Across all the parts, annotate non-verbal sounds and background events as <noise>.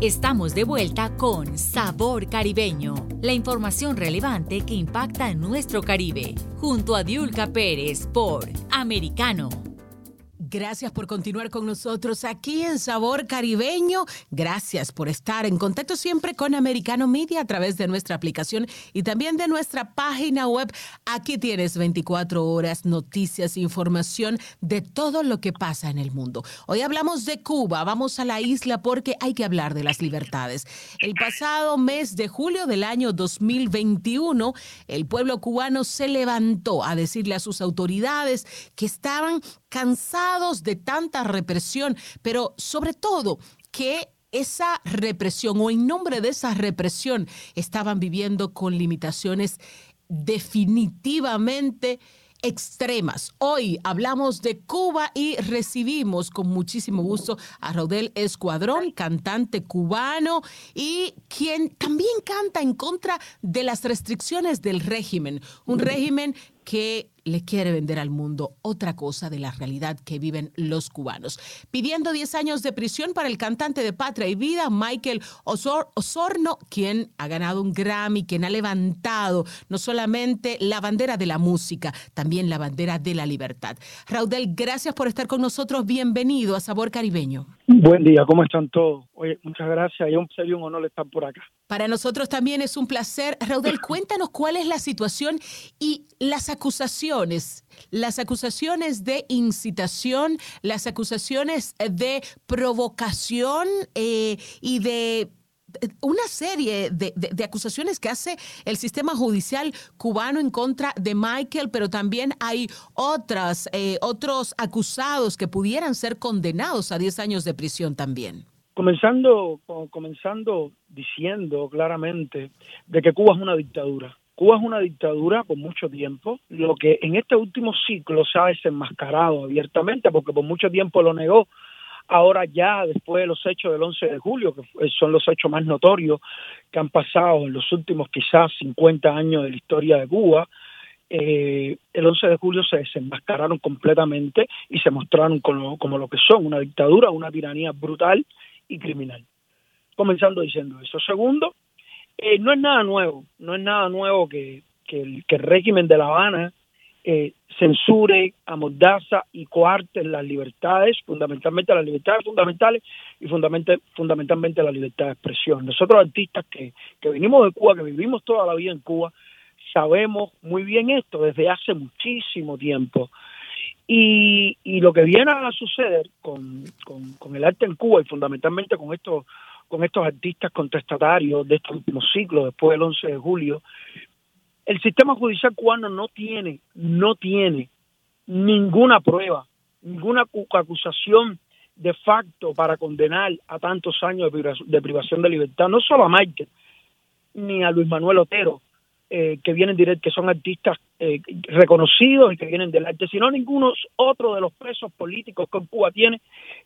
Estamos de vuelta con Sabor Caribeño, la información relevante que impacta en nuestro Caribe, junto a Diulca Pérez por Americano. Gracias por continuar con nosotros aquí en Sabor Caribeño. Gracias por estar en contacto siempre con Americano Media a través de nuestra aplicación y también de nuestra página web. Aquí tienes 24 horas, noticias, información de todo lo que pasa en el mundo. Hoy hablamos de Cuba, vamos a la isla porque hay que hablar de las libertades. El pasado mes de julio del año 2021, el pueblo cubano se levantó a decirle a sus autoridades que estaban cansados de tanta represión, pero sobre todo que esa represión o en nombre de esa represión estaban viviendo con limitaciones definitivamente extremas. Hoy hablamos de Cuba y recibimos con muchísimo gusto a Rodel Escuadrón, cantante cubano y quien también canta en contra de las restricciones del régimen, un régimen que le quiere vender al mundo otra cosa de la realidad que viven los cubanos. Pidiendo 10 años de prisión para el cantante de Patria y Vida, Michael Osorno, quien ha ganado un Grammy, quien ha levantado no solamente la bandera de la música, también la bandera de la libertad. Raudel, gracias por estar con nosotros. Bienvenido a Sabor Caribeño. Buen día, ¿cómo están todos? Oye, muchas gracias y un serio un honor estar por acá. Para nosotros también es un placer. Raudel, <clears throat> cuéntanos cuál es la situación y las acusaciones, las acusaciones de incitación, las acusaciones de provocación eh, y de una serie de, acusaciones que hace el sistema judicial cubano en contra de Michael, pero también hay otras, eh, otros acusados que pudieran ser condenados a 10 años de prisión también. Comenzando, comenzando diciendo claramente de que Cuba es una dictadura. Cuba es una dictadura por mucho tiempo, lo que en este último ciclo se ha desenmascarado abiertamente, porque por mucho tiempo lo negó, ahora ya después de los hechos del 11 de julio, que son los hechos más notorios que han pasado en los últimos quizás 50 años de la historia de Cuba, eh, el 11 de julio se desenmascararon completamente y se mostraron como, como lo que son, una dictadura, una tiranía brutal y criminal. Comenzando diciendo eso. Segundo, eh, no es nada nuevo, no es nada nuevo que, el, régimen de La Habana eh, censure, amordaza y coarte las libertades, fundamentalmente las libertades fundamentales y fundamentalmente, fundamentalmente la libertad de expresión. Nosotros artistas que, que venimos de Cuba, que vivimos toda la vida en Cuba, sabemos muy bien esto desde hace muchísimo tiempo. Y, y lo que viene a suceder con, con el arte en Cuba y fundamentalmente con estos con estos artistas contestatarios de estos últimos ciclos, después del 11 de julio, el sistema judicial cubano no tiene, no tiene ninguna prueba, ninguna acusación de facto para condenar a tantos años de privación de libertad, no solo a Michael, ni a Luis Manuel Otero, eh, que vienen directo, que son artistas eh, reconocidos y que vienen del arte, sino ninguno otro de los presos políticos que Cuba tiene,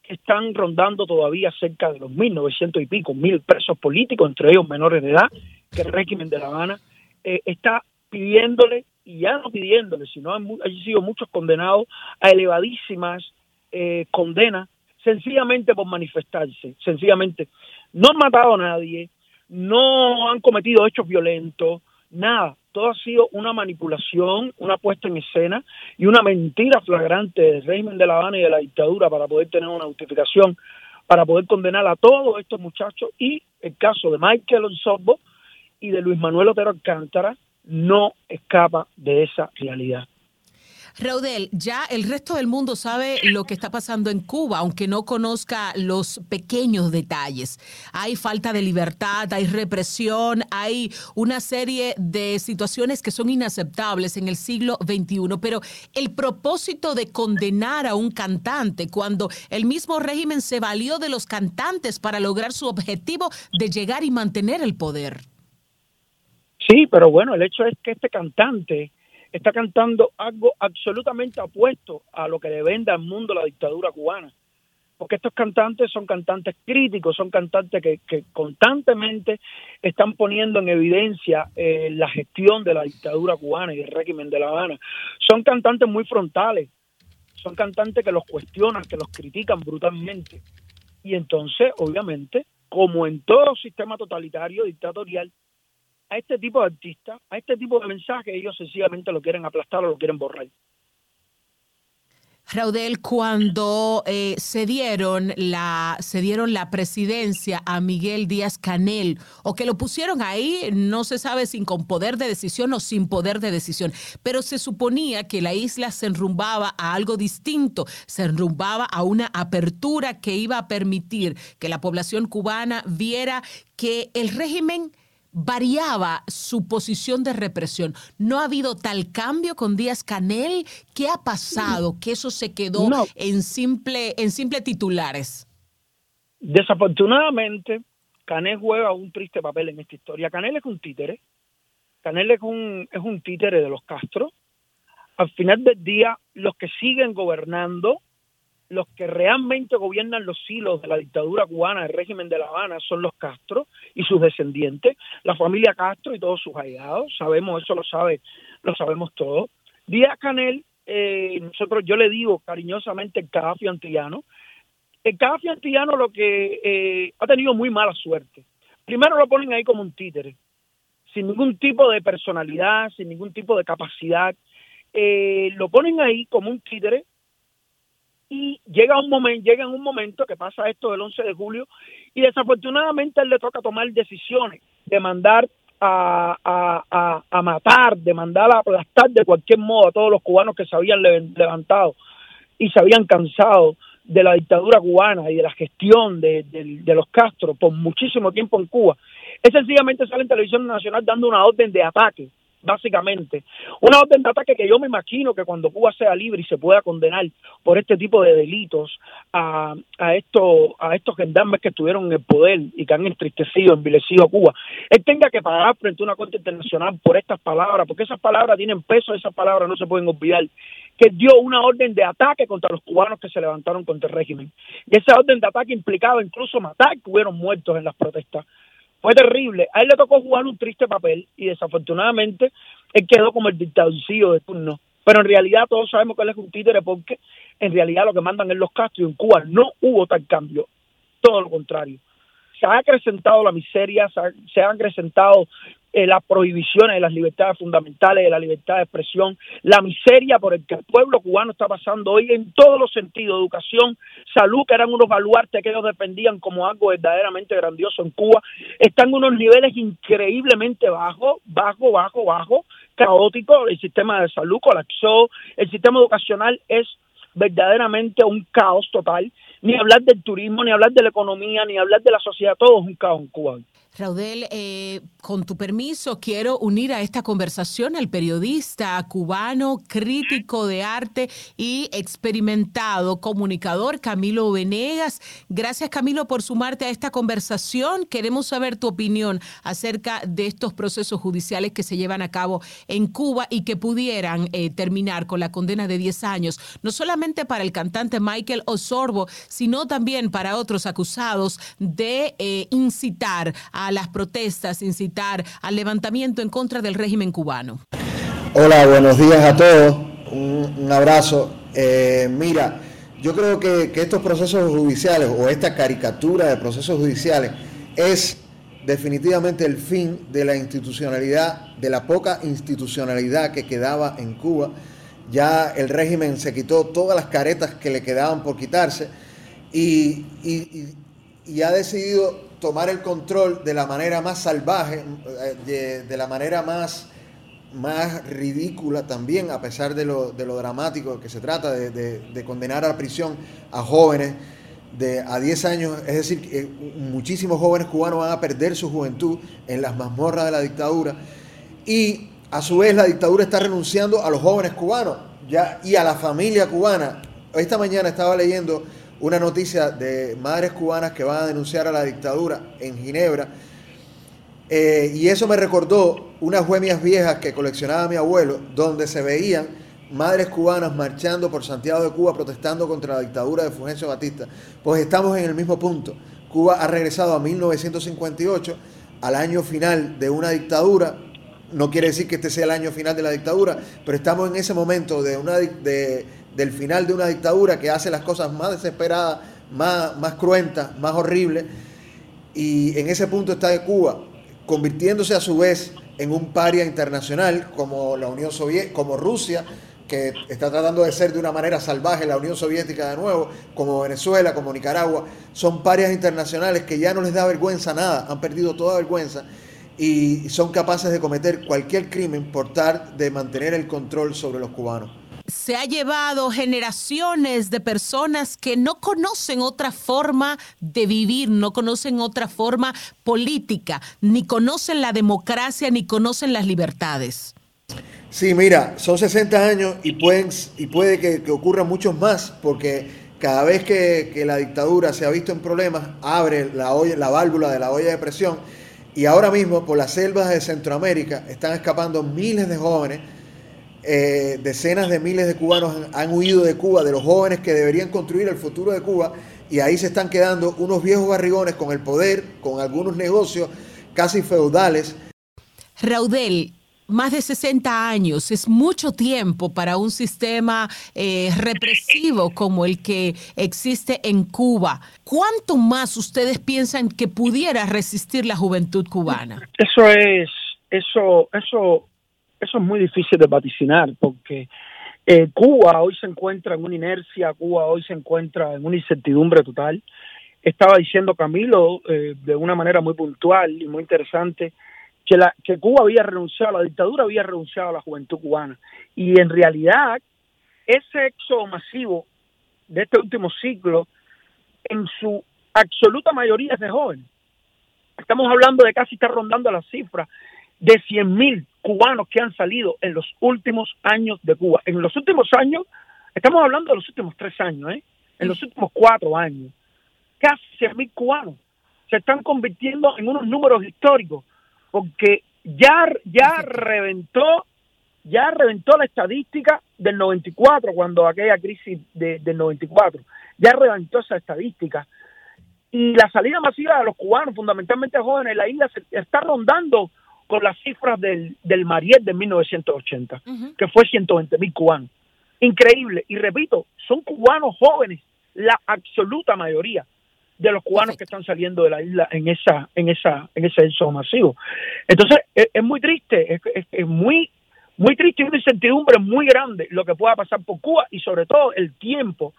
que están rondando todavía cerca de los 1.900 y pico, mil presos políticos, entre ellos menores de edad, que el régimen de La Habana eh, está pidiéndole, y ya no pidiéndole, sino han, sido muchos condenados a elevadísimas condenas, sencillamente por manifestarse, sencillamente. No han matado a nadie, no han cometido hechos violentos, Nada, todo ha sido una manipulación, una puesta en escena y una mentira flagrante del régimen de La Habana y de la dictadura para poder tener una justificación, para poder condenar a todos estos muchachos y el caso de Michael Onsorbo y de Luis Manuel Otero Alcántara no escapa de esa realidad. Raudel, ya el resto del mundo sabe lo que está pasando en Cuba, aunque no conozca los pequeños detalles. Hay falta de libertad, hay represión, hay una serie de situaciones que son inaceptables en el siglo XXI, pero el propósito de condenar a un cantante cuando el mismo régimen se valió de los cantantes para lograr su objetivo de llegar y mantener el poder. Sí, pero bueno, el hecho es que este cantante está cantando algo absolutamente opuesto a lo que le vende al mundo la dictadura cubana. Porque estos cantantes son cantantes críticos, son cantantes que, constantemente están poniendo en evidencia eh, la gestión de la dictadura cubana y el régimen de La Habana. Son cantantes muy frontales, son cantantes que los cuestionan, que los critican brutalmente. Y entonces, obviamente, como en todo sistema totalitario, dictatorial, a este tipo de artistas, a este tipo de mensajes, ellos sencillamente lo quieren aplastar o lo quieren borrar. Raudel, cuando eh, se, dieron la, se dieron la presidencia a Miguel Díaz Canel, o que lo pusieron ahí, no se sabe si con poder de decisión o sin poder de decisión, pero se suponía que la isla se enrumbaba a algo distinto, se enrumbaba a una apertura que iba a permitir que la población cubana viera que el régimen variaba su posición de represión. ¿No ha habido tal cambio con Díaz Canel? ¿Qué ha pasado? Que eso se quedó en, simple, en simple titulares. Desafortunadamente, Canel juega un triste papel en esta historia. Canel es un títere. Canel es un, es un títere de los Castro. Al final del día, los que siguen gobernando los que realmente gobiernan los hilos de la dictadura cubana, el régimen de La Habana, son los Castro y sus descendientes, la familia Castro y todos sus allegados, sabemos, eso lo sabe, lo sabemos todos. Díaz Canel, eh, nosotros, yo le digo cariñosamente el Cadafi antillano, el Cadafi antillano lo que eh, ha tenido muy mala suerte. Primero lo ponen ahí como un títere, sin ningún tipo de personalidad, sin ningún tipo de capacidad. Eh, lo ponen ahí como un títere y llega un momento, llega en un momento que pasa esto del 11 de julio y desafortunadamente él le toca tomar decisiones de mandar a, a, a, matar, de mandar a aplastar de cualquier modo a todos los cubanos que se habían levantado y se habían cansado de la dictadura cubana y de la gestión de, de los Castro por muchísimo tiempo en Cuba. Él sencillamente sale en televisión nacional dando una orden de ataque básicamente. Una orden de ataque que yo me imagino que cuando Cuba sea libre y se pueda condenar por este tipo de delitos a, estos, a estos gendarmes que estuvieron en el poder y que han entristecido, envilecido a Cuba, él tenga que pagar frente a una corte internacional por estas palabras, porque esas palabras tienen peso, esas palabras no se pueden olvidar, que dio una orden de ataque contra los cubanos que se levantaron contra el régimen. Y esa orden de ataque implicaba incluso matar que hubieron muertos en las protestas fue terrible. A él le tocó jugar un triste papel y desafortunadamente él quedó como el dictadorcillo de turno. Pero en realidad todos sabemos que él es un títere porque en realidad lo que mandan es los Castro y en Cuba no hubo tal cambio. Todo lo contrario. Se ha acrecentado la miseria, se, ha, se han acrecentado eh, las prohibiciones de las libertades fundamentales, de la libertad de expresión, la miseria por el que el pueblo cubano está pasando hoy en todos los sentidos, educación, salud, que eran unos baluartes que ellos dependían como algo verdaderamente grandioso en Cuba, están en unos niveles increíblemente bajos, bajo, bajo, bajo, caótico, el sistema de salud colapsó, el sistema educacional es verdaderamente un caos total, ni hablar del turismo, ni hablar de la economía, ni hablar de la sociedad, todo es un caos en Cuba. Raudel, eh, con tu permiso, quiero unir a esta conversación al periodista cubano, crítico de arte y experimentado comunicador Camilo Venegas. Gracias Camilo por sumarte a esta conversación. Queremos saber tu opinión acerca de estos procesos judiciales que se llevan a cabo en Cuba y que pudieran eh, terminar con la condena de 10 años, no solamente para el cantante Michael Osorbo, sino también para otros acusados de eh, incitar a las protestas, incitar al levantamiento en contra del régimen cubano. Hola, buenos días a todos. Un, abrazo. Eh, mira, yo creo que, estos procesos judiciales o esta caricatura de procesos judiciales es definitivamente el fin de la institucionalidad, de la poca institucionalidad que quedaba en Cuba. Ya el régimen se quitó todas las caretas que le quedaban por quitarse y, ha decidido tomar el control de la manera más salvaje, eh, de, la manera más, más ridícula también, a pesar de lo, dramático que se trata, de, condenar a prisión a jóvenes de a 10 años, es decir, que muchísimos jóvenes cubanos van a perder su juventud en las mazmorras de la dictadura. Y a su vez la dictadura está renunciando a los jóvenes cubanos y a la familia cubana. Esta mañana estaba leyendo una noticia de madres cubanas que van a denunciar a la dictadura en Ginebra. Eh, y eso me recordó unas huemias viejas que coleccionaba mi abuelo, donde se veían madres cubanas marchando por Santiago de Cuba protestando contra la dictadura de Fulgencio Batista. Pues estamos en el mismo punto. Cuba ha regresado a 1958, al año final de una dictadura. No quiere decir que este sea el año final de la dictadura, pero estamos en ese momento de una de del final de una dictadura que hace las cosas más desesperadas, más, más cruentas, más horribles. y en ese punto está Cuba, convirtiéndose a su vez en un paria internacional como la Unión Soviética, como Rusia, que está tratando de ser de una manera salvaje la Unión Soviética de nuevo, como Venezuela, como Nicaragua, son parias internacionales que ya no les da vergüenza nada, han perdido toda vergüenza y son capaces de cometer cualquier crimen por tal de mantener el control sobre los cubanos se ha llevado generaciones de personas que no conocen otra forma de vivir, no conocen otra forma política, ni conocen la democracia, ni conocen las libertades. Sí, mira, son 60 años y, pueden, y puede que, que ocurran muchos más, porque cada vez que, que, la dictadura se ha visto en problemas, abre la, olla, la válvula de la olla de presión y ahora mismo por las selvas de Centroamérica están escapando miles de jóvenes eh, decenas de miles de cubanos han, huido de Cuba, de los jóvenes que deberían construir el futuro de Cuba, y ahí se están quedando unos viejos barrigones con el poder, con algunos negocios casi feudales. Raudel, más de 60 años es mucho tiempo para un sistema eh, represivo como el que existe en Cuba. ¿Cuánto más ustedes piensan que pudiera resistir la juventud cubana? Eso es, eso, eso eso es muy difícil de vaticinar porque eh, Cuba hoy se encuentra en una inercia, Cuba hoy se encuentra en una incertidumbre total. Estaba diciendo Camilo eh, de una manera muy puntual y muy interesante que, la, que Cuba había renunciado, la dictadura había renunciado a la juventud cubana. Y en realidad, ese éxodo masivo de este último ciclo, en su absoluta mayoría es de jóvenes. Estamos hablando de casi estar rondando las cifras de 100 mil cubanos que han salido en los últimos años de Cuba. En los últimos años, estamos hablando de los últimos tres años, ¿eh? en los últimos cuatro años, casi 100 mil cubanos se están convirtiendo en unos números históricos, porque ya, ya reventó ya reventó la estadística del 94, cuando aquella crisis de, del 94, ya reventó esa estadística. Y la salida masiva de los cubanos, fundamentalmente jóvenes, en la isla se está rondando con las cifras del, del Mariet de 1980, que fue 120 mil cubanos. Increíble. Y repito, son cubanos jóvenes, la absoluta mayoría de los cubanos que están saliendo de la isla en esa en esa en ese éxodo masivo. Entonces es, muy triste, es, es, muy muy triste y una incertidumbre muy grande lo que pueda pasar por Cuba y sobre todo el tiempo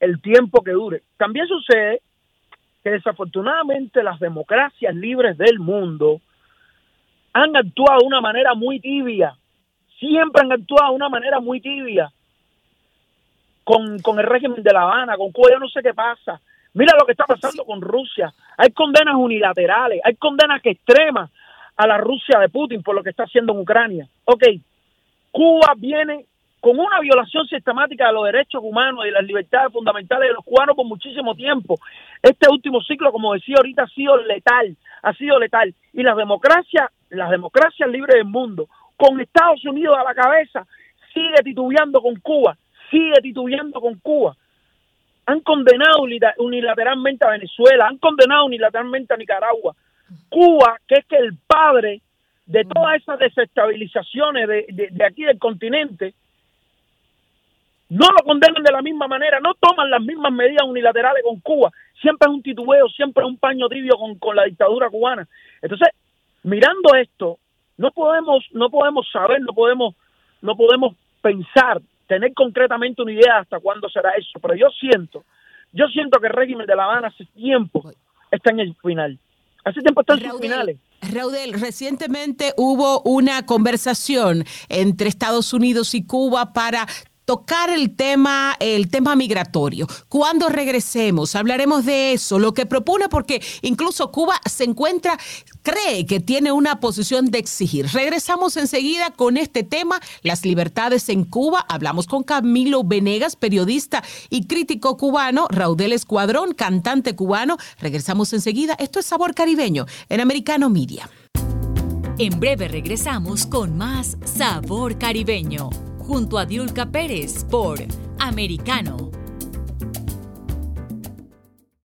el tiempo que dure. También sucede que desafortunadamente las democracias libres del mundo han actuado de una manera muy tibia, siempre han actuado de una manera muy tibia con, con el régimen de La Habana, con Cuba, yo no sé qué pasa. Mira lo que está pasando con Rusia. Hay condenas unilaterales, hay condenas extremas a la Rusia de Putin por lo que está haciendo en Ucrania. Ok, Cuba viene con una violación sistemática de los derechos humanos y de las libertades fundamentales de los cubanos por muchísimo tiempo. Este último ciclo, como decía ahorita, ha sido letal, ha sido letal. Y las democracias las democracias libres del mundo, con Estados Unidos a la cabeza, sigue titubeando con Cuba, sigue titubeando con Cuba. Han condenado unilateralmente a Venezuela, han condenado unilateralmente a Nicaragua. Cuba, que es que el padre de todas esas desestabilizaciones de, de aquí del continente, no lo condenan de la misma manera, no toman las mismas medidas unilaterales con Cuba. Siempre es un titubeo, siempre es un paño tibio con, con la dictadura cubana. Entonces, mirando esto, no podemos, no podemos saber, no podemos, no podemos pensar, tener concretamente una idea hasta cuándo será eso, pero yo siento, yo siento que el régimen de La Habana hace tiempo está en el final. Hace tiempo está en sus finales. Raudel, recientemente hubo una conversación entre Estados Unidos y Cuba para tocar el tema, el tema migratorio. Cuando regresemos, hablaremos de eso, lo que propone, porque incluso Cuba se encuentra, cree que tiene una posición de exigir. Regresamos enseguida con este tema, las libertades en Cuba. Hablamos con Camilo Venegas, periodista y crítico cubano, Raudel Escuadrón, cantante cubano. Regresamos enseguida. Esto es Sabor Caribeño en Americano Media. En breve regresamos con más Sabor Caribeño junto a Diulca Pérez por Americano